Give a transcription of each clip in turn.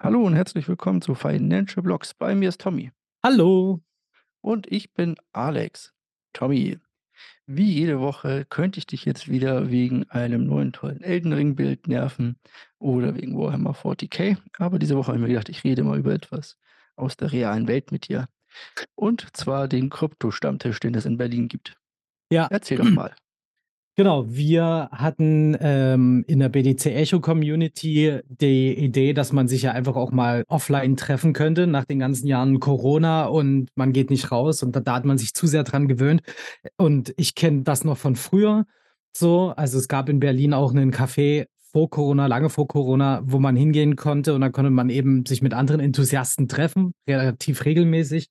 Hallo und herzlich willkommen zu Financial Blocks. Bei mir ist Tommy. Hallo. Und ich bin Alex. Tommy, wie jede Woche könnte ich dich jetzt wieder wegen einem neuen tollen Elden Ring Bild nerven oder wegen Warhammer 40k. Aber diese Woche habe ich mir gedacht, ich rede mal über etwas aus der realen Welt mit dir. Und zwar den Krypto-Stammtisch, den es in Berlin gibt. Ja. Erzähl doch mal. Genau, wir hatten ähm, in der BDC Echo Community die Idee, dass man sich ja einfach auch mal offline treffen könnte nach den ganzen Jahren Corona und man geht nicht raus und da, da hat man sich zu sehr dran gewöhnt. Und ich kenne das noch von früher so. Also es gab in Berlin auch einen Café vor Corona, lange vor Corona, wo man hingehen konnte und da konnte man eben sich mit anderen Enthusiasten treffen, relativ regelmäßig.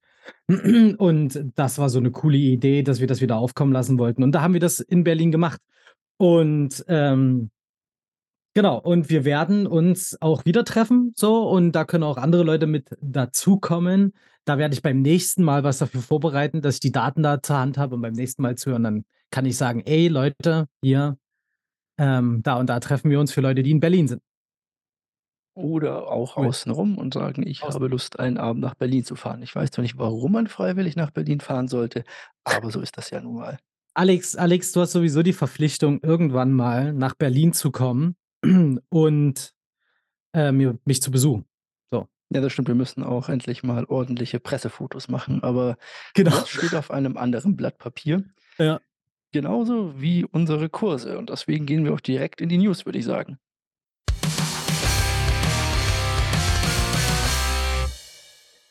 Und das war so eine coole Idee, dass wir das wieder aufkommen lassen wollten. Und da haben wir das in Berlin gemacht. Und ähm, genau, und wir werden uns auch wieder treffen, so, und da können auch andere Leute mit dazukommen. Da werde ich beim nächsten Mal was dafür vorbereiten, dass ich die Daten da zur Hand habe und beim nächsten Mal zuhören. Dann kann ich sagen, ey Leute, hier, ähm, da und da treffen wir uns für Leute, die in Berlin sind. Oder auch Cool. außenrum und sagen, ich Außen habe Lust, einen Abend nach Berlin zu fahren. Ich weiß zwar nicht, warum man freiwillig nach Berlin fahren sollte, aber so ist das ja nun mal. Alex, Alex, du hast sowieso die Verpflichtung, irgendwann mal nach Berlin zu kommen und äh, mir, mich zu besuchen. So. Ja, das stimmt. Wir müssen auch endlich mal ordentliche Pressefotos machen, aber Genau. das steht auf einem anderen Blatt Papier. Ja. Genauso wie unsere Kurse. Und deswegen gehen wir auch direkt in die News, würde ich sagen.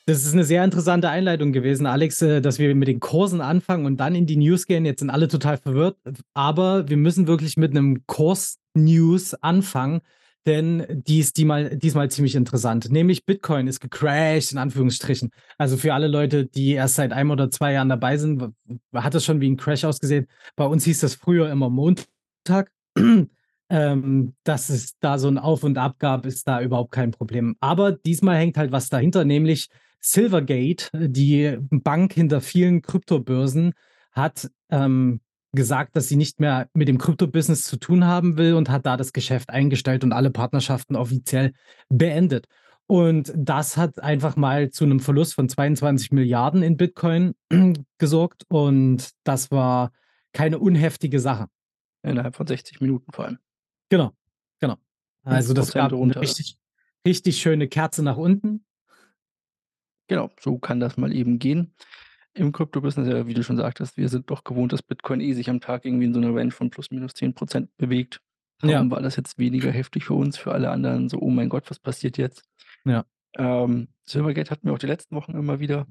Das ist eine sehr interessante Einleitung gewesen, Alex, äh, dass wir mit den Kursen anfangen und dann in die News gehen. Jetzt sind alle total verwirrt, aber wir müssen wirklich mit einem Kurs-News anfangen, denn die ist diesmal, diesmal ziemlich interessant. Nämlich Bitcoin ist gecrashed, in Anführungsstrichen. Also für alle Leute, die erst seit einem oder zwei Jahren dabei sind, hat das schon wie ein Crash ausgesehen. Bei uns hieß das früher immer Montag. Ähm, dass es da so ein Auf und Ab gab, ist da überhaupt kein Problem. Aber diesmal hängt halt was dahinter, nämlich Silvergate, die Bank hinter vielen Kryptobörsen, hat ähm, gesagt, dass sie nicht mehr mit dem Krypto-Business zu tun haben will und hat da das Geschäft eingestellt und alle Partnerschaften offiziell beendet. Und das hat einfach mal zu einem Verlust von 22 Milliarden in Bitcoin gesorgt. Und das war keine unheftige Sache. Innerhalb von 60 Minuten vor allem. Genau, genau. Also das 5% gab eine richtig, richtig schöne Kerze nach unten. Genau, so kann das mal eben gehen. Im Krypto-Business, ja, wie du schon sagtest, wir sind doch gewohnt, dass Bitcoin eh sich am Tag irgendwie in so einer Range von plus minus 10% bewegt. Ja. Darum war das jetzt weniger heftig für uns, für alle anderen so, oh mein Gott, was passiert jetzt? Ja. Ähm, Silvergate hatten wir auch die letzten Wochen immer wieder.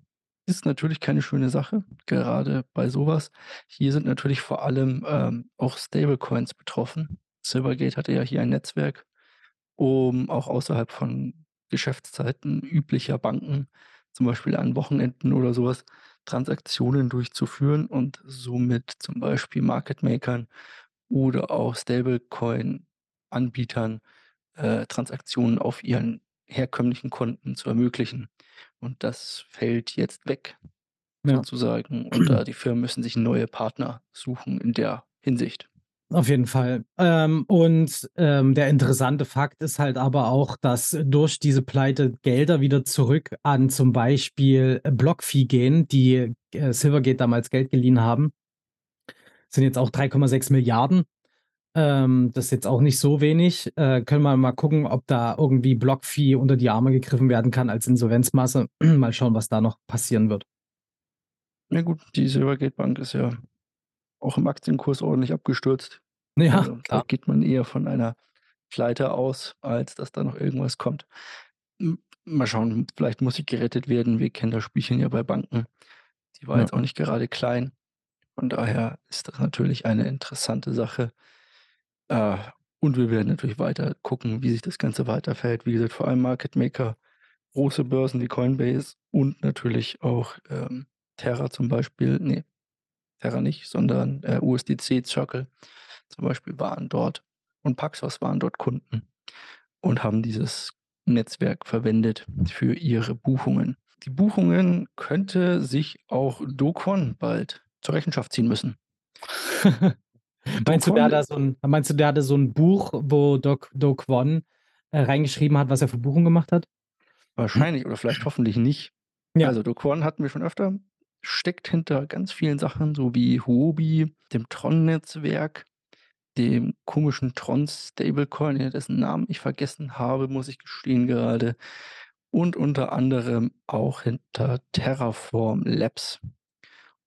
Ist natürlich keine schöne Sache, gerade bei sowas. Hier sind natürlich vor allem ähm, auch Stablecoins betroffen. Silvergate hatte ja hier ein Netzwerk, um auch außerhalb von Geschäftszeiten üblicher Banken, zum Beispiel an Wochenenden oder sowas, Transaktionen durchzuführen und somit zum Beispiel Market Makern oder auch Stablecoin-Anbietern äh, Transaktionen auf ihren herkömmlichen Konten zu ermöglichen. Und das fällt jetzt weg, Ja. sozusagen. Und da die Firmen müssen sich neue Partner suchen in der Hinsicht. Auf jeden Fall. Ähm, und ähm, der interessante Fakt ist halt aber auch, dass durch diese Pleite Gelder wieder zurück an zum Beispiel BlockFi gehen, die äh, Silvergate damals Geld geliehen haben. Sind jetzt auch 3,6 Milliarden. Ähm, das ist jetzt auch nicht so wenig. Äh, können wir mal gucken, ob da irgendwie BlockFi unter die Arme gegriffen werden kann als Insolvenzmasse. mal schauen, was da noch passieren wird. Ja gut, die Silvergate Bank ist ja auch im Aktienkurs ordentlich abgestürzt. Ja, Also, da geht man eher von einer Pleite aus, als dass da noch irgendwas kommt. Mal schauen, vielleicht muss sie gerettet werden. Wir kennen das Spielchen ja bei Banken. Die war Ja. jetzt auch nicht gerade klein. Von daher ist das natürlich eine interessante Sache. Äh, und wir werden natürlich weiter gucken, wie sich das Ganze weiterverhält. Wie gesagt, vor allem Market Maker, große Börsen wie Coinbase und natürlich auch ähm, Terra zum Beispiel. Nee, Terra nicht, sondern äh, USDC Circle zum Beispiel waren dort und Paxos waren dort Kunden und haben dieses Netzwerk verwendet für ihre Buchungen. Die Buchungen könnte sich auch Dokwon bald zur Rechenschaft ziehen müssen. Meinst du, der hat da so 'n meinst du, der hatte so 'n Buch, wo Doc äh, reingeschrieben hat, was er für Buchungen gemacht hat? Wahrscheinlich oder vielleicht hoffentlich nicht. Ja. Also, Do Kwon hatten wir schon öfter, steckt hinter ganz vielen Sachen, so wie Huobi, dem Tron-Netzwerk, dem komischen Tron-Stablecoin, dessen Namen ich vergessen habe, muss ich gestehen gerade, und unter anderem auch hinter Terraform Labs.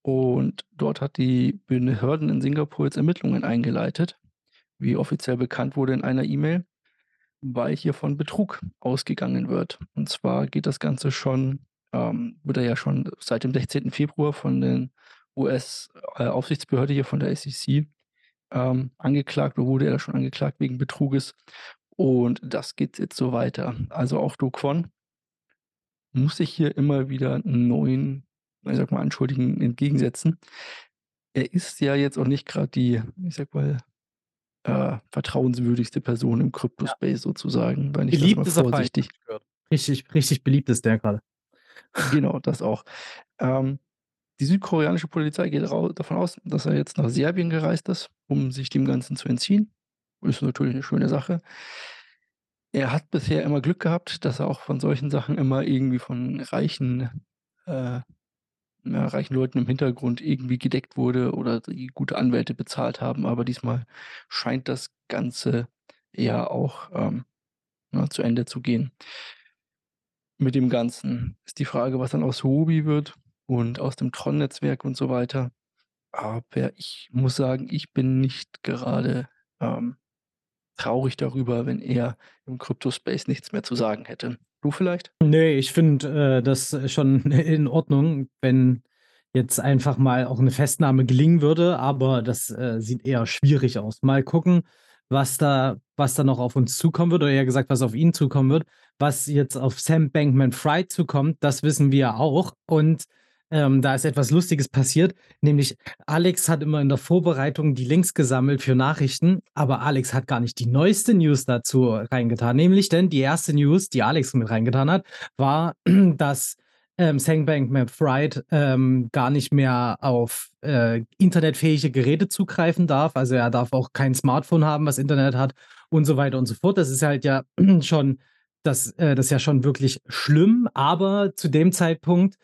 Und dort hat die Behörden in Singapur jetzt Ermittlungen eingeleitet, wie offiziell bekannt wurde in einer E-Mail, weil hier von Betrug ausgegangen wird. Und zwar geht das Ganze schon ähm, wird er ja schon seit dem 16. Februar von den US äh, hier von der SEC ähm, angeklagt oder wurde er schon angeklagt wegen Betruges. Und das geht jetzt so weiter. Also auch Do Kwon muss sich hier immer wieder neuen, ich sage mal, Anschuldigungen entgegensetzen. Er ist ja jetzt auch nicht gerade die, ich sage mal, äh, vertrauenswürdigste Person im Ja. Krypto-Space sozusagen, wenn ich das mal Beliebt er allem, habe vorsichtig. Richtig richtig beliebt ist der grade. Genau, das auch. Ähm, die südkoreanische Polizei geht davon aus, dass er jetzt nach Serbien gereist ist, um sich dem Ganzen zu entziehen. Ist natürlich 'ne schöne Sache. Er hat bisher immer Glück gehabt, dass er auch von solchen Sachen immer irgendwie von reichen äh, ja, reichen Leuten im Hintergrund irgendwie gedeckt wurde oder die gute Anwälte bezahlt haben. Aber diesmal scheint das Ganze ja auch, ähm, ne, zu Ende zu gehen. Mit dem Ganzen ist die Frage, was dann aus Huobi wird und aus dem Tron-Netzwerk und so weiter. Aber ich muss sagen, ich bin nicht gerade, ähm, traurig darüber, wenn er im Krypto-Space nichts mehr zu sagen hätte. Du vielleicht? Ne, ich finde, äh, das schon in Ordnung, wenn jetzt einfach mal auch 'ne Festnahme gelingen würde, aber das, äh, sieht eher schwierig aus. Mal gucken, was da was da noch auf uns zukommen wird oder eher gesagt, was auf ihn zukommen wird. Was jetzt auf Sam Bankman-Fried zukommt, das wissen wir auch. Und, ähm, da ist etwas Lustiges passiert, nämlich Alex hat immer in der Vorbereitung die Links gesammelt für Nachrichten, aber Alex hat gar nicht die neueste News dazu reingetan. Nämlich denn die erste News, die Alex mit reingetan hat, war, dass, ähm, Sam Bankman-Fried, ähm, gar nicht mehr auf, äh, internetfähige Geräte zugreifen darf. Also, er darf auch kein Smartphone haben, was Internet hat und so weiter und so fort. Das ist halt ja schon das äh, das ist ja schon wirklich schlimm, aber zu dem Zeitpunkt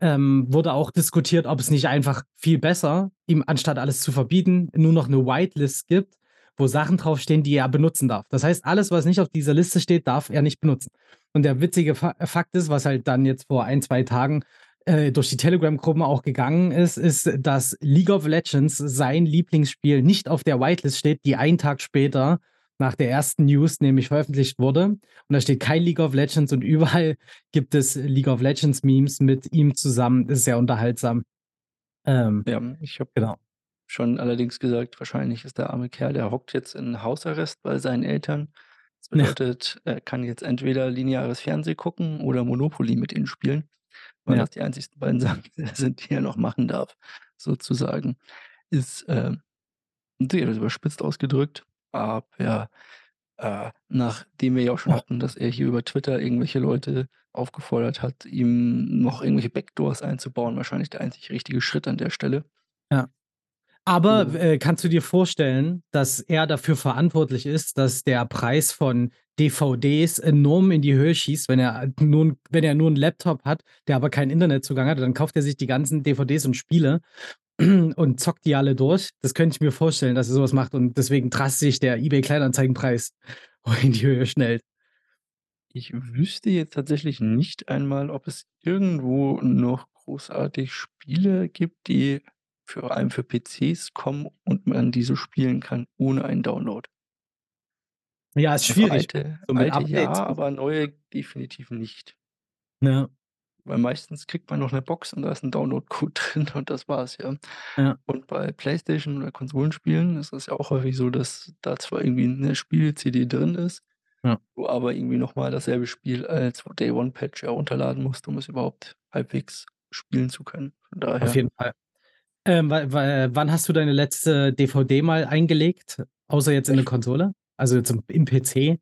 ähm, wurde auch diskutiert, ob es nicht einfach viel besser, ihm anstatt alles zu verbieten, nur noch 'ne Whitelist gibt, wo Sachen draufstehen, die er benutzen darf. Das heißt, alles, was nicht auf dieser Liste steht, darf er nicht benutzen. Und der witzige Fa Fakt ist, was halt dann jetzt vor 1, 2 Tagen, äh, durch die Telegram-Gruppen auch gegangen ist, ist, dass League of Legends, sein Lieblingsspiel, nicht auf der Whitelist steht, die einen Tag später nach der ersten News nämlich veröffentlicht wurde. Und da steht kein League of Legends und überall gibt es League of Legends Memes mit ihm zusammen. Ist sehr unterhaltsam. Ähm, Ja, ich habe genau. schon allerdings gesagt, wahrscheinlich ist der arme Kerl der hockt jetzt in Hausarrest bei seinen Eltern. Das Ja. bedeutet, er kann jetzt entweder lineares Fernsehen gucken oder Monopoly mit ihnen spielen, weil Ja. das die einzigsten beiden Sachen sind, die er noch machen darf, sozusagen. Ist, ähm, sehr überspitzt ausgedrückt, aber, äh, nachdem wir ja auch schon hatten, dass er hier über Twitter irgendwelche Leute aufgefordert hat, ihm noch irgendwelche Backdoors einzubauen, wahrscheinlich der einzig richtige Schritt an der Stelle. Ja. Aber, Und äh, kannst du dir vorstellen, dass er dafür verantwortlich ist, dass der Preis von DVDs enorm in die Höhe schießt, wenn er nur wenn er nur 'n Laptop hat, der aber keinen Internetzugang hat, dann kauft er sich die ganzen DVDs und Spiele und zockt die alle durch. Das könnte ich mir vorstellen, dass er so was macht und deswegen drastisch der eBay Kleinanzeigenpreis in die Höhe schnellt. Ich wüsste jetzt tatsächlich nicht einmal, ob es irgendwo noch großartig Spiele gibt, die vor allem für PCs kommen und man diese spielen kann ohne einen Download. Ja, ist schwierig, alte so alte ja, aber neue definitiv nicht. Ja. Weil meistens kriegt man noch 'ne Box und da ist 'n Downloadcode drin und das war's, ja. Ja. Und bei PlayStation oder Konsolenspielen ist es ja auch häufig so, dass da zwar irgendwie 'ne Spiel-CD drin ist, Ja. du aber irgendwie noch mal dasselbe Spiel als Day-One-Patch herunterladen musst, um es überhaupt halbwegs spielen zu können. Von Auf daher jeden Fall. Ähm, wa wa wann hast du deine letzte DVD mal eingelegt, außer jetzt in 'ne Ich Konsole? Also, jetzt im im PC?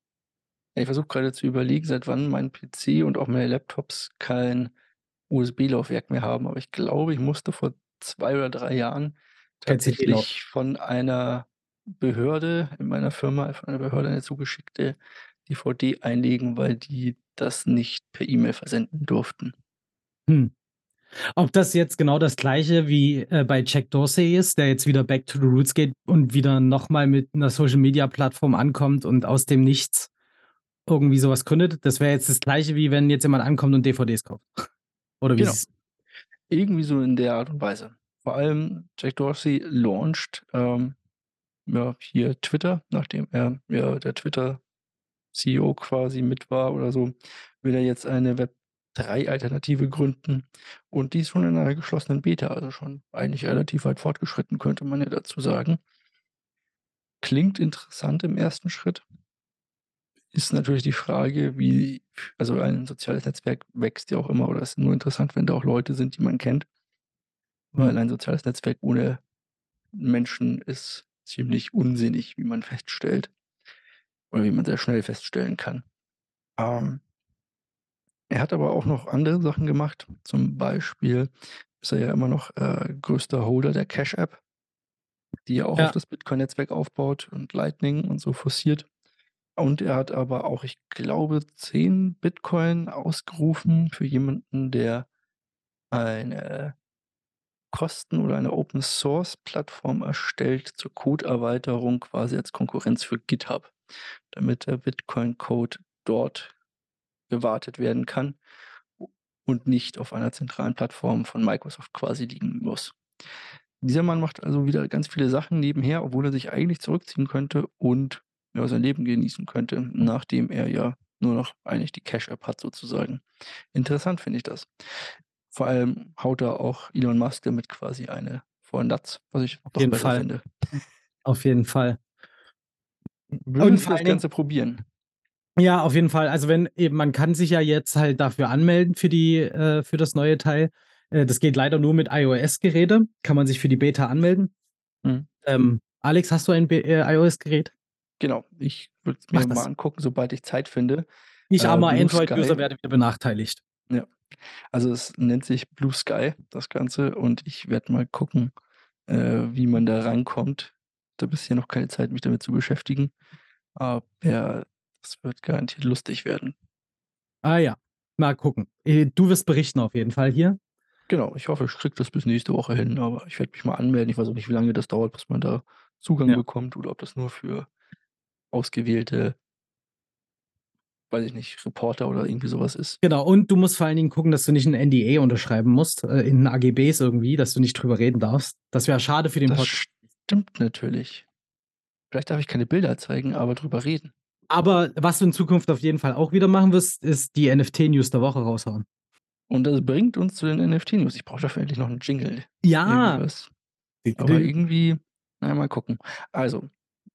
Ich versuche grade zu überlegen, seit wann mein PC und auch meine Laptops kein USB-Laufwerk mehr haben, aber ich glaube, ich musste vor 2 oder 3 Jahren tatsächlich von einer Behörde in meiner Firma von einer Behörde eine zugeschickte DVD einlegen, weil die das nicht per E-Mail versenden durften. Hm. Ob das jetzt genau das Gleiche wie, äh, bei Jack Dorsey ist, der jetzt wieder back to the roots geht und wieder noch mal mit 'ner Social-Media-Plattform ankommt und aus dem Nichts irgendwie so was gründet? Das wäre jetzt das Gleiche, wie wenn jetzt jemand ankommt und DVDs kauft. Oder wie Genau. Irgendwie so in der Art und Weise. Vor allem Jack Dorsey launcht, ähm, ja, hier Twitter, nachdem er ja der Twitter-CEO quasi mit war oder so, will er jetzt eine Web3-Alternative gründen und die ist schon in einer geschlossenen Beta, also schon eigentlich relativ weit fortgeschritten, könnte man ja dazu sagen. Klingt interessant im ersten Schritt. Ist natürlich die Frage, wie also ein soziales Netzwerk wächst ja auch immer oder ist nur interessant, wenn da auch Leute sind, die man kennt. Weil ein soziales Netzwerk ohne Menschen ist ziemlich unsinnig, wie man feststellt. Oder wie man sehr schnell feststellen kann. Ähm er hat aber auch noch andere Sachen gemacht. Zum Beispiel ist er ja immer noch, äh, größter Holder der Cash App die ja auch auf Ja. das Bitcoin-Netzwerk aufbaut und Lightning und so forciert. Und er hat aber auch, ich glaube, 10 Bitcoin ausgerufen für jemanden, der eine Kosten oder eine Open-Source-Plattform erstellt zur Codeerweiterung quasi als Konkurrenz für GitHub, damit der Bitcoin-Code dort gewartet werden kann und nicht auf einer zentralen Plattform von Microsoft quasi liegen muss. Dieser Mann macht also wieder ganz viele Sachen nebenher, obwohl er sich eigentlich zurückziehen könnte und, ja, sein Leben genießen könnte, nachdem er ja nur noch eigentlich die Cash-App hat sozusagen. Interessant finde ich das. Vor allem haut da auch Elon Musk damit quasi eine vor 'n Latz, was ich Auf jeden Fall. finde. Auf jeden Fall. Du vor das Ganze probieren? Ja, auf jeden Fall. Also, wenn eben man kann sich ja jetzt halt dafür anmelden für die äh, für das neue Teil. Äh, das geht leider nur mit iOS-Geräte, kann man sich für die Beta anmelden. Mhm. Ähm, Alex, hast du ein äh, iOS-Gerät? Genau, ich würde es mir mal angucken, sobald ich Zeit finde. Ich, Äh, armer Android-User, werde wieder benachteiligt. Ja. Also, es nennt sich Blue Sky, das Ganze, und ich werde mal gucken, äh, wie man da rankommt. Hatte bisher noch keine Zeit, mich damit zu beschäftigen, aber das wird garantiert lustig werden. Ah ja, mal gucken. Äh, du wirst berichten auf jeden Fall hier. Genau, ich hoffe, ich kriege das bis nächste Woche hin, aber ich werde mich mal anmelden. Ich weiß auch nicht, wie lange das dauert, bis man da Zugang Ja. bekommt oder ob das nur für ausgewählte weiß ich nicht, Reporter oder irgendwie so was ist. Genau, und du musst vor allen Dingen gucken, dass du nicht 'n NDA unterschreiben musst, äh, in AGBs irgendwie, dass du nicht drüber reden darfst. Das wäre schade für den Das Podcast. stimmt natürlich. Vielleicht darf ich keine Bilder zeigen, aber drüber reden. Aber was du in Zukunft auf jeden Fall auch wieder machen wirst, ist die NFT-News der Woche raushauen. Und das bringt uns zu den NFT-News. Ich brauche dafür endlich noch 'n Jingle. Ja. Irgendwas. Aber irgendwie na ja, mal gucken. Also,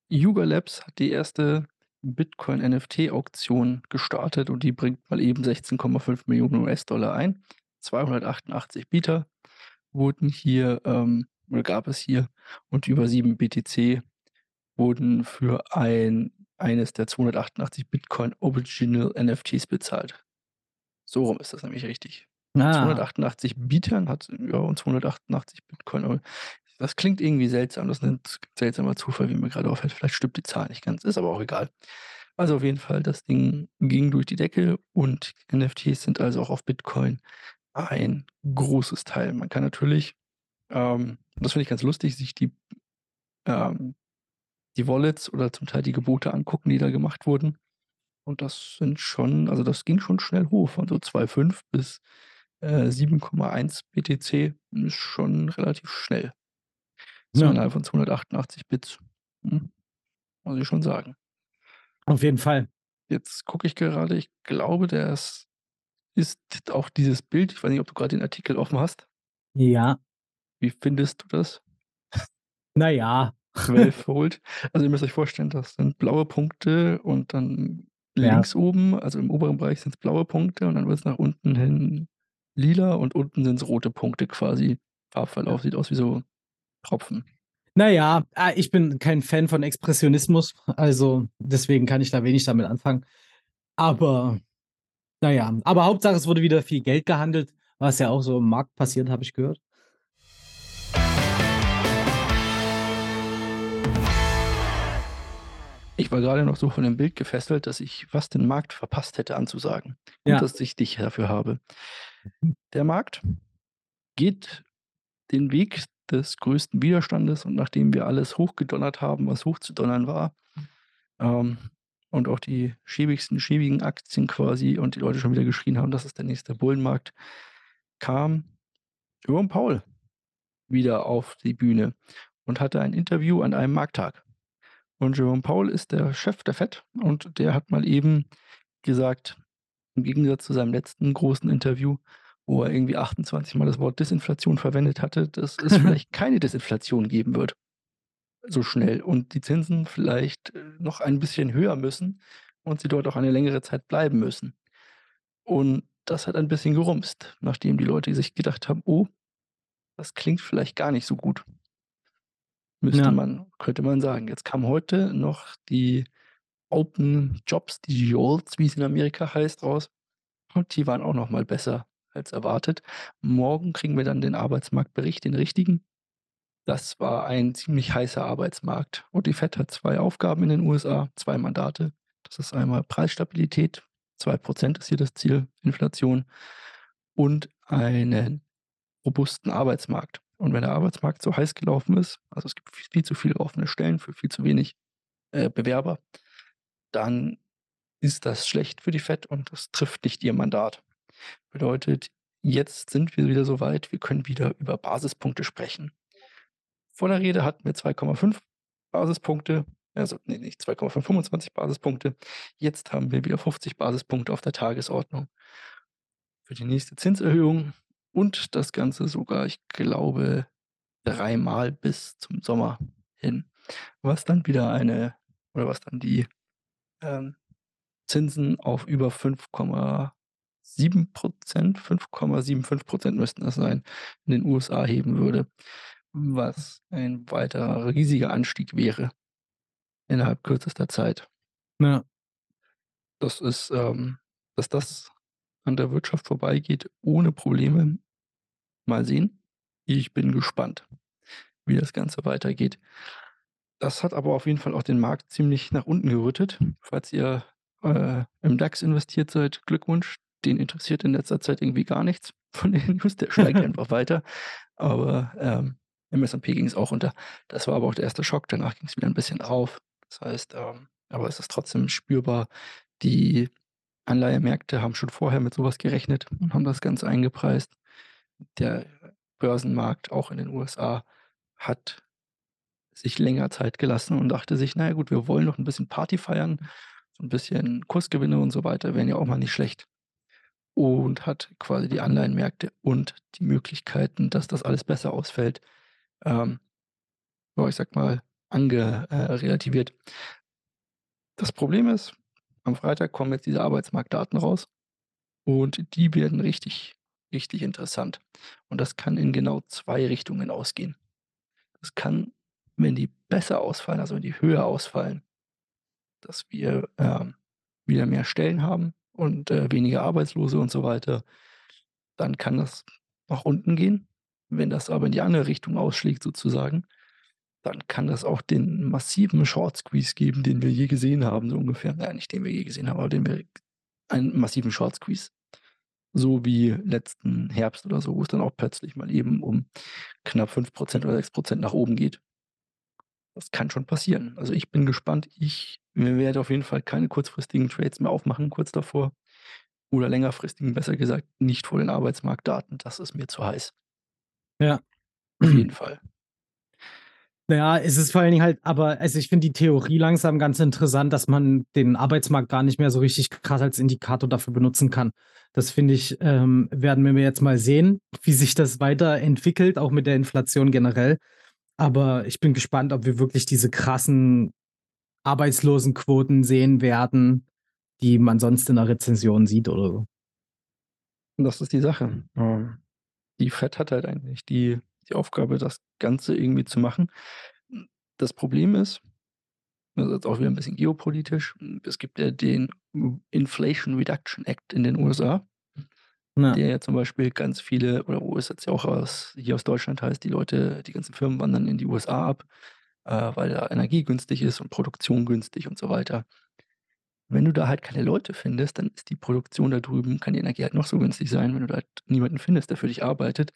Yuga Labs hat die erste Bitcoin-NFT-Auktion gestartet und die bringt mal eben 16,5 Millionen US-Dollar ein. 288 Bieter wurden hier, ähm oder gab es hier und über 7 BTC wurden für ein eines der 288 Bitcoin Original NFTs bezahlt. So rum ist das nämlich richtig. Ah. 288 Bietern hat ja, und 288 Bitcoin. Das klingt irgendwie seltsam. Das ist 'n z seltsamer Zufall, wie mir gerade auffällt. Vielleicht stimmt die Zahl nicht ganz, ist aber auch egal. Also, auf jeden Fall, das Ding ging durch die Decke und NFTs sind also auch auf Bitcoin ein großes Teil. Man kann natürlich, ähm das finde ich ganz lustig, sich die ähm, die Wallets oder zum Teil die Gebote angucken, die da gemacht wurden. Und das sind schon also, das ging schon schnell hoch von so 2,5 bis, äh, 7,1 BTC ist schon relativ schnell. So Ja. innerhalb von 288 Bits. Mhm. Muss ich schon sagen. Auf jeden Fall. Jetzt gucke ich gerade, ich glaube, das ist auch dieses Bild ich weiß nicht, ob du grad den Artikel offen hast. Ja. Wie findest du das? Na ja. Well-fold. Also, ihr müsst euch vorstellen, das sind blaue Punkte und dann Ja. links oben, also im oberen Bereich sind's blaue Punkte und dann wird's nach unten hin lila und unten sind's rote Punkte quasi. Farbverlauf sieht aus wie so Tropfen. Na ja, ah, ich bin kein Fan von Expressionismus, also deswegen kann ich da wenig damit anfangen. Aber na ja, aber Hauptsache, es wurde wieder viel Geld gehandelt, was ja auch so im Markt passiert, habe ich gehört. Ich war grade noch so von dem Bild gefesselt, dass ich fast den Markt verpasst hätte anzusagen. Ja. dass ich dich dafür habe. Mhm. Der Markt geht den Weg des größten Widerstandes und nachdem wir alles hochgedonnert haben, was hochzudonnern war, ähm, und auch die schäbigsten schäbigen Aktien quasi und die Leute schon wieder geschrien haben, das ist der nächste Bullenmarkt, kam Jerome Powell wieder auf die Bühne und hatte ein Interview an einem Markttag. Und Jerome Powell ist der Chef der Fed und der hat mal eben gesagt, im Gegensatz zu seinem letzten großen Interview, wo er irgendwie 28 Mal das Wort Disinflation verwendet hatte, dass es vielleicht keine Disinflation geben wird so schnell und die Zinsen vielleicht, äh, noch ein bisschen höher müssen und sie dort auch eine längere Zeit bleiben müssen. Und das hat ein bisschen gerumst, nachdem die Leute sich gedacht haben: „Oh, das klingt vielleicht gar nicht so gut.“ Müsste Ja. man könnte man sagen. Jetzt kam heute noch die Open Jobs, die JOLTS, wie es in Amerika heißt, raus und die waren auch noch mal besser als erwartet. Morgen kriegen wir dann den Arbeitsmarktbericht, den richtigen. Das war ein ziemlich heißer Arbeitsmarkt und die Fed hat 2 Aufgaben in den USA, 2 Mandate. Das ist einmal Preisstabilität, 2 % ist hier das Ziel, Inflation und einen robusten Arbeitsmarkt. Und wenn der Arbeitsmarkt so heiß gelaufen ist, also es gibt viel zu viele offene Stellen für viel zu wenig, äh, Bewerber, dann ist das schlecht für die Fed und das trifft nicht ihr Mandat. Bedeutet, jetzt sind wir wieder so weit, wir können wieder über Basispunkte sprechen. Vor der Rede hatten wir 2,5 Basispunkte, also ne, nicht 2,5, 25 Basispunkte. Jetzt haben wir wieder 50 Basispunkte auf der Tagesordnung für die nächste Zinserhöhung und das Ganze sogar, ich glaube, dreimal bis zum Sommer hin, was dann wieder eine oder was dann die, ähm, Zinsen auf über 5,7 %, 5,75 % müssten das sein, in den USA heben würde, was ein weiterer riesiger Anstieg wäre innerhalb kürzester Zeit. Ja. Das ist, ähm dass das an der Wirtschaft vorbeigeht ohne Probleme, mal sehen. Ich bin gespannt, wie das Ganze weitergeht. Das hat aber auf jeden Fall auch den Markt ziemlich nach unten gerüttet. Falls ihr, äh, im DAX investiert seid, Glückwunsch. Den interessiert in letzter Zeit irgendwie gar nichts von den News, der steigt einfach weiter. Aber, ähm, im S&P ging's auch runter. Das war aber auch der erste Schock, danach ging's wieder 'n bisschen rauf. Das heißt, ähm aber es ist trotzdem spürbar. Die Anleihemärkte haben schon vorher mit so was gerechnet und haben das Ganze eingepreist. Der Börsenmarkt, auch in den USA, hat sich länger Zeit gelassen und dachte sich: „Na ja gut, wir wollen noch 'n bisschen Party feiern, so 'n bisschen Kursgewinne und so weiter wären ja auch mal nicht schlecht.“ Und hat quasi die Anleihenmärkte und die Möglichkeiten, dass das alles besser ausfällt, ähm, ich sage mal, ange äh. Das Problem ist, am Freitag kommen jetzt diese Arbeitsmarktdaten raus und die werden richtig, richtig interessant. Und das kann in genau 2 Richtungen ausgehen. Es kann, wenn die besser ausfallen, also wenn die höher ausfallen dass wir, ähm, wieder mehr Stellen haben und, äh, weniger Arbeitslose und so weiter, dann kann das nach unten gehen. Wenn das aber in die andere Richtung ausschlägt sozusagen, dann kann das auch den massiven Short Squeeze geben, den wir je gesehen haben, so ungefähr. Ja, nicht den wir je gesehen haben, aber den wir einen massiven Short Squeeze. So wie letzten Herbst oder so, wo es dann auch plötzlich mal eben um knapp 5 % oder 6 % nach oben geht. Das kann schon passieren. Also, ich bin gespannt. Ich werde auf jeden Fall keine kurzfristigen Trades mehr aufmachen kurz davor oder längerfristigen, besser gesagt, nicht vor den Arbeitsmarktdaten. Das ist mir zu heiß. Ja. Auf jeden Fall. Na ja, es ist vor allen Dingen halt aber also, ich finde die Theorie langsam ganz interessant, dass man den Arbeitsmarkt gar nicht mehr so richtig krass als Indikator dafür benutzen kann. Das finde ich, ähm, werden wir jetzt mal sehen, wie sich das weiterentwickelt, auch mit der Inflation generell. Aber ich bin gespannt, ob wir wirklich diese krassen Arbeitslosenquoten sehen werden, die man sonst in 'ner Rezession sieht oder so. Das ist die Sache. Ähm, die Fed hat halt eigentlich die die Aufgabe, das Ganze irgendwie zu machen. Das Problem ist also, jetzt auch wieder 'n bisschen geopolitisch, es gibt ja den Inflation Reduction Act in den USA, Ja. der ja zum Beispiel ganz viele oder wo es jetzt ja auch aus hier aus Deutschland heißt, die Leute die ganzen Firmen wandern in die USA ab. äh, weil da Energie günstig ist und Produktion günstig und so weiter. Wenn du da halt keine Leute findest, dann ist die Produktion da drüben kann die Energie halt noch so günstig sein, wenn du da halt niemanden findest, der für dich arbeitet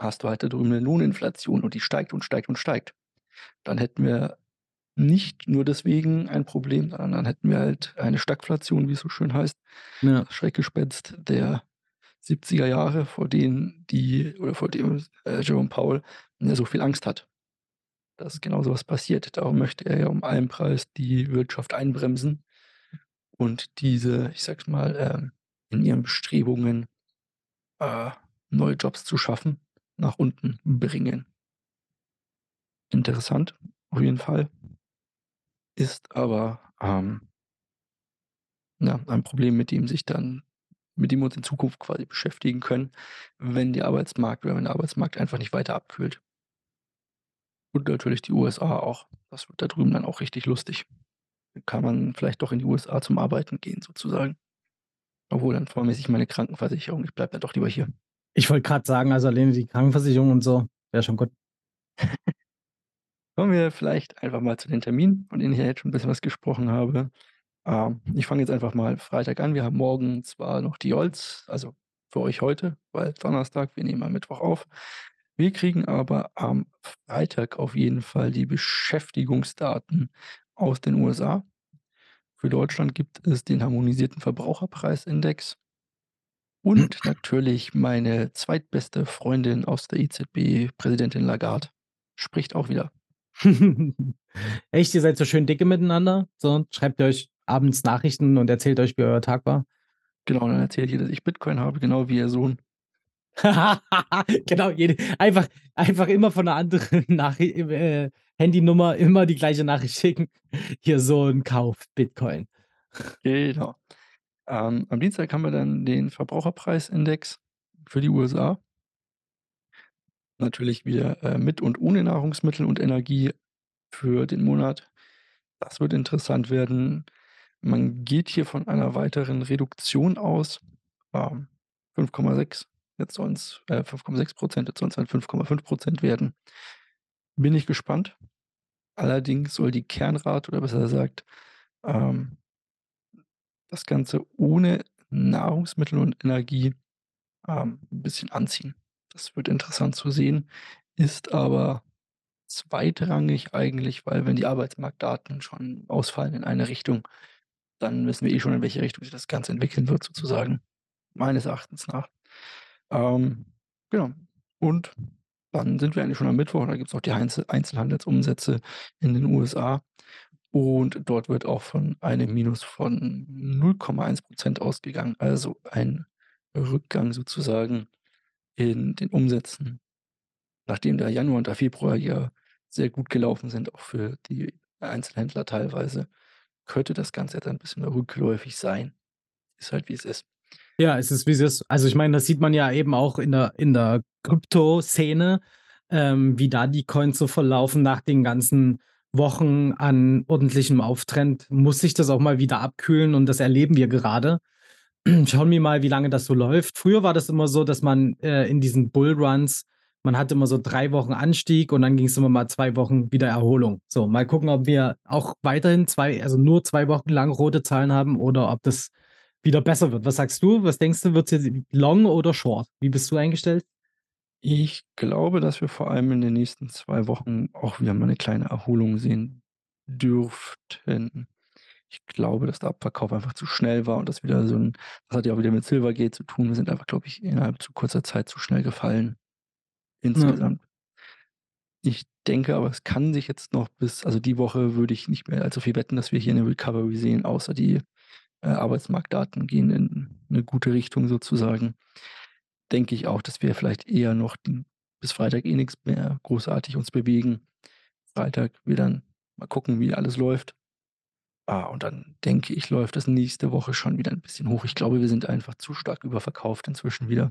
hast du halt da drüben 'ne Lohninflation und die steigt und steigt und steigt. Dann hätten wir nicht nur deswegen ein Problem, sondern dann hätten wir halt eine Stagflation, wie es so schön heißt. Ja. Das Schreckgespenst der 70er Jahre, vor denen die oder vor dem, äh, Jerome Powell, ja, so viel Angst hat, dass genau so was passiert. Darum möchte er ja um allen Preis die Wirtschaft einbremsen und diese, ich sage mal, ähm, in ihren Bestrebungen, äh, neue Jobs zu schaffen, nach unten bringen. Interessant, auf jeden Fall. Ist aber, ähm ja, ein Problem, mit dem sich dann mit dem wir uns in Zukunft quasi beschäftigen können, wenn der Arbeitsmarkt oder wenn der Arbeitsmarkt einfach nicht weiter abkühlt. Und natürlich die USA auch. Das wird da drüben dann auch richtig lustig. Dann kann man vielleicht doch in die USA zum Arbeiten gehen sozusagen. Obwohl, dann ich meine Krankenversicherung. Ich bleibe dann doch lieber hier. Ich wollte grad sagen, also alleine die Krankenversicherung und so, wäre schon gut. Kommen wir vielleicht einfach mal zu den Terminen, von denen ich ja jetzt schon 'n bisschen was gesprochen habe. Ähm, ich fange jetzt einfach mal Freitag an. Wir haben morgen zwar noch die Yolz, also für euch heute, weil Donnerstag, wir nehmen am Mittwoch auf. Wir kriegen aber am Freitag auf jeden Fall die Beschäftigungsdaten aus den USA. Für Deutschland gibt es den harmonisierten Verbraucherpreisindex. Und natürlich meine zweitbeste Freundin aus der EZB, Präsidentin Lagarde, spricht auch wieder. Echt, ihr seid so schön dicke miteinander? So, schreibt ihr euch abends Nachrichten und erzählt euch, wie euer Tag war? Genau, dann erzählt ihr, dass ich Bitcoin habe, genau wie ihr Sohn. Genau, jede einfach einfach immer von 'ner anderen Nachri äh, Handynummer immer die gleiche Nachricht schicken. Ihr Sohn kauft Bitcoin. Genau. Ähm, am Dienstag haben wir dann den Verbraucherpreisindex für die USA. Natürlich wieder, äh, mit und ohne Nahrungsmittel und Energie für den Monat. Das wird interessant werden. Man geht hier von einer weiteren Reduktion aus, ähm, 5,6. Jetzt sollen's äh, 5,6 %, jetzt sollen's halt 5,5 % werden. Bin ich gespannt. Allerdings soll die Kernrate oder besser gesagt, ähm das Ganze ohne Nahrungsmittel und Energie, ähm, 'n bisschen anziehen. Das wird interessant zu sehen, ist aber zweitrangig eigentlich, weil wenn die Arbeitsmarktdaten schon ausfallen in eine Richtung, dann wissen wir eh schon, in welche Richtung sich das Ganze entwickeln wird sozusagen, meines Erachtens nach. Ähm, genau. Und dann sind wir eigentlich schon am Mittwoch, da gibt's noch die Einzel Einzelhandelsumsätze in den USA. Und dort wird auch von einem Minus von 0,1 % ausgegangen, also ein Rückgang sozusagen in den Umsätzen. Nachdem der Januar und der Februar ja sehr gut gelaufen sind, auch für die Einzelhändler teilweise, könnte das Ganze jetzt ein bisschen rückläufig sein. Ist halt, wie es ist. Ja, es ist, wie es ist. Also, ich meine, das sieht man ja eben auch in der in der Kryptoszene, ähm, wie da die Coins so verlaufen nach den ganzen Wochen an ordentlichem Auftrend, muss sich das auch mal wieder abkühlen und das erleben wir gerade. Schauen wir mal, wie lange das so läuft. Früher war das immer so, dass man, äh, in diesen Bullruns man hatte immer so 3 Wochen Anstieg und dann ging's immer mal 2 Wochen wieder Erholung. So, mal gucken, ob wir auch weiterhin 2 also nur 2 Wochen lang rote Zahlen haben oder ob das wieder besser wird. Was sagst du? Was denkst du, wird's jetzt long oder short? Wie bist du eingestellt? Ich glaube, dass wir vor allem in den nächsten 2 Wochen auch wieder mal 'ne kleine Erholung sehen dürften. Ich glaube, dass der Abverkauf einfach zu schnell war und das wieder so 'n das hat ja auch wieder mit Silvergate zu tun. Wir sind einfach, glaube ich, innerhalb zu kurzer Zeit zu schnell gefallen Ja. insgesamt. Ich denke aber, es kann sich jetzt noch bis also die Woche würde ich nicht mehr allzu viel wetten, dass wir hier 'ne Recovery sehen, außer die, äh, Arbeitsmarktdaten gehen in 'ne gute Richtung sozusagen. Denke ich auch, dass wir vielleicht eher noch den bis Freitag eh nix mehr großartig uns bewegen. Freitag wir dann mal gucken, wie alles läuft. Ah, und dann denke ich, läuft das nächste Woche schon wieder 'n bisschen hoch. Ich glaube, wir sind einfach zu stark überverkauft inzwischen wieder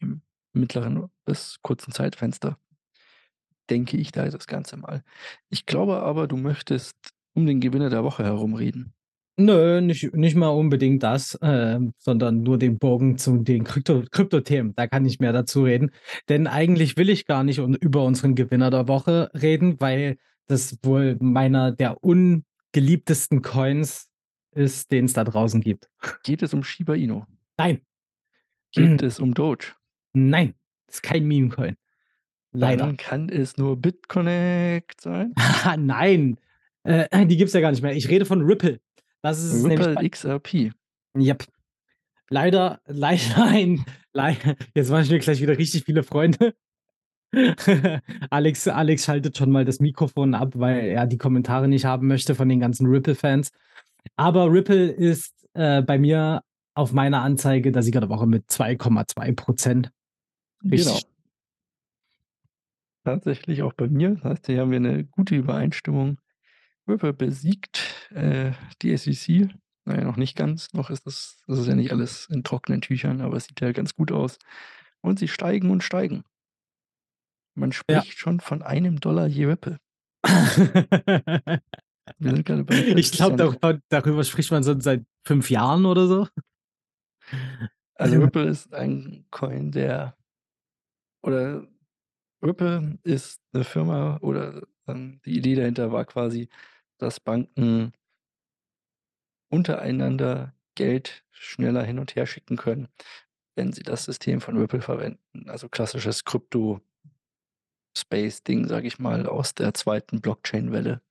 im mittleren bis kurzen Zeitfenster. Denke ich da das Ganze mal. Ich glaube aber, du möchtest um den Gewinner der Woche herum reden. Nö, nicht nicht mal unbedingt das, ähm, sondern nur den Bogen zu den Krypto Kryptothemen. Da kann ich mehr dazu reden. Denn eigentlich will ich gar nicht un über unseren Gewinner der Woche reden, weil das wohl meiner der ungeliebtesten Coins ist, den es da draußen gibt. Geht es um Shiba Inu? Nein. Geht es um Doge? Nein, ist kein Meme-Coin. Leider. Dann kann es nur BitConnect sein? Nein, äh, die gibt's ja gar nicht mehr. Ich rede von Ripple. Das ist Ripple nämlich XRP. Jep. Leider leider ein lei jetzt mache ich mir gleich wieder richtig viele Freunde. Alex Alex schaltet schon mal das Mikrofon ab, weil er die Kommentare nicht haben möchte von den ganzen Ripple-Fans. Aber Ripple ist, äh, bei mir auf meiner Anzeige der Sieger der Woche mit 2,2% Genau. Richtig. Tatsächlich auch bei mir. Das heißt, hier haben wir 'ne gute Übereinstimmung. Ripple besiegt, äh, die SEC. Na ja, noch nicht ganz. Noch ist das das ist ja nicht alles in trockenen Tüchern, aber es sieht ja ganz gut aus. Und sie steigen und steigen. Man Ja. spricht schon von einem Dollar je Ripple. Ich glaube, 40 darüber spricht man so seit 5 Jahren oder so. Also, Ripple ist ein Coin, der oder Ripple ist 'ne Firma oder, ähm, die Idee dahinter war quasi, dass Banken untereinander Geld schneller hin und her schicken können, wenn sie das System von Ripple verwenden. Also, klassisches Krypto-Space-Ding, sage ich mal, aus der 2. Blockchain-Welle.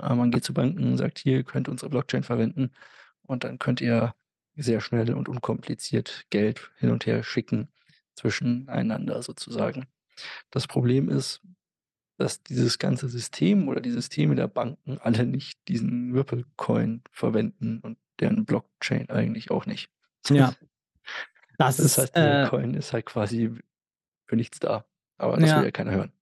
Äh, man geht zu Banken und sagt: „Hier, ihr könnt unsere Blockchain verwenden und dann könnt ihr sehr schnell und unkompliziert Geld hin und her schicken zwischeneinander sozusagen.“ Das Problem ist, dass dieses ganze System oder die Systeme der Banken alle nicht diesen Ripple-Coin verwenden und deren Blockchain eigentlich auch nicht. Ja. Das Das ist, heißt, äh Coin ist halt quasi für nichts da. Aber das will Ja. ja keiner hören.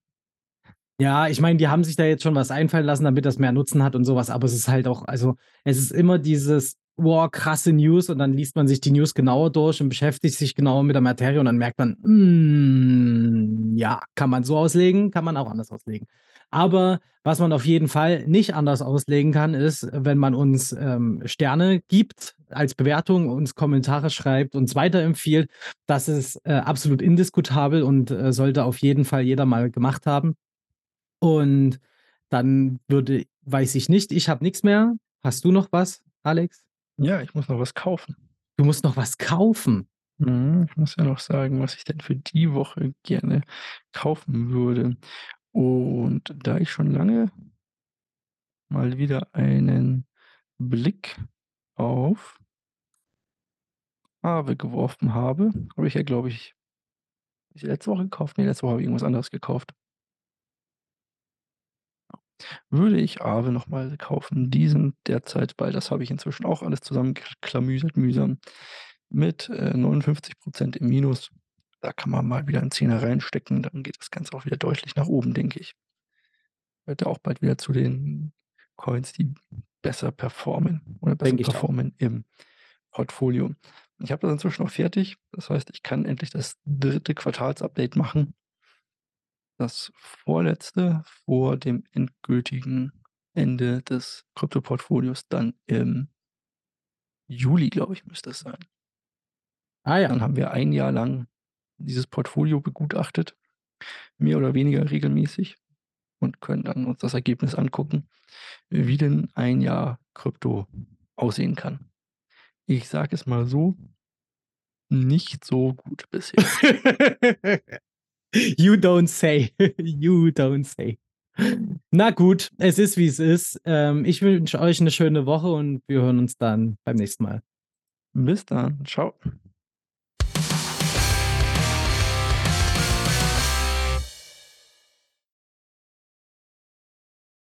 Ja, ich meine, die haben sich da jetzt schon was einfallen lassen, damit das mehr Nutzen hat und so was, aber es ist halt auch also, es ist immer dieses: „Wow, krasse News“ und dann liest man sich die News genauer durch und beschäftigt sich genauer mit der Materie und dann merkt man, hm, ja, kann man so auslegen, kann man auch anders auslegen. Aber was man auf jeden Fall nicht anders auslegen kann, ist, wenn man uns, ähm, Sterne gibt als Bewertung, uns Kommentare schreibt, uns weiterempfiehlt. Das ist, äh, absolut indiskutabel und, äh, sollte auf jeden Fall jeder mal gemacht haben. Und dann würde weiß ich nicht, ich habe nix mehr. Hast du noch was, Alex? Ja, ich muss noch was kaufen. Du musst noch was kaufen? Mhm, ich muss ja noch sagen, was ich denn für die Woche gerne kaufen würde. Und da ich schon lange mal wieder einen Blick auf Aave geworfen habe habe ich ja, glaube ich letzte Woche gekauft? Ne, letzte Woche habe ich irgendwas anderes gekauft. Würde ich Aave noch mal kaufen. Die sind derzeit bei das habe ich inzwischen auch alles zusammenklamüsert mühsam, mit, äh, 59% im Minus. Da kann man mal wieder 'n Zehner reinstecken, dann geht das Ganze auch wieder deutlich nach oben, denke ich. Ja auch bald wieder zu den Coins, die besser performen oder besser ich auch. performen im Portfolio. Ich habe das inzwischen auch fertig. Das heißt, ich kann endlich das 3. Quartalsupdate machen. Das vorletzte vor dem endgültigen Ende des Kryptoportfolios dann im Juli, glaube ich, müsste es sein. Ah ja. Dann haben wir 1 Jahr lang dieses Portfolio begutachtet, mehr oder weniger regelmäßig und können dann uns das Ergebnis angucken, wie denn ein Jahr Krypto aussehen kann. Ich sage es mal so nicht so gut bisher. You don't say. You don't say. Na gut, es ist, wie es ist. Ähm, ich wünsche euch 'ne schöne Woche und wir hören uns dann beim nächsten Mal. Bis dann. Tschau.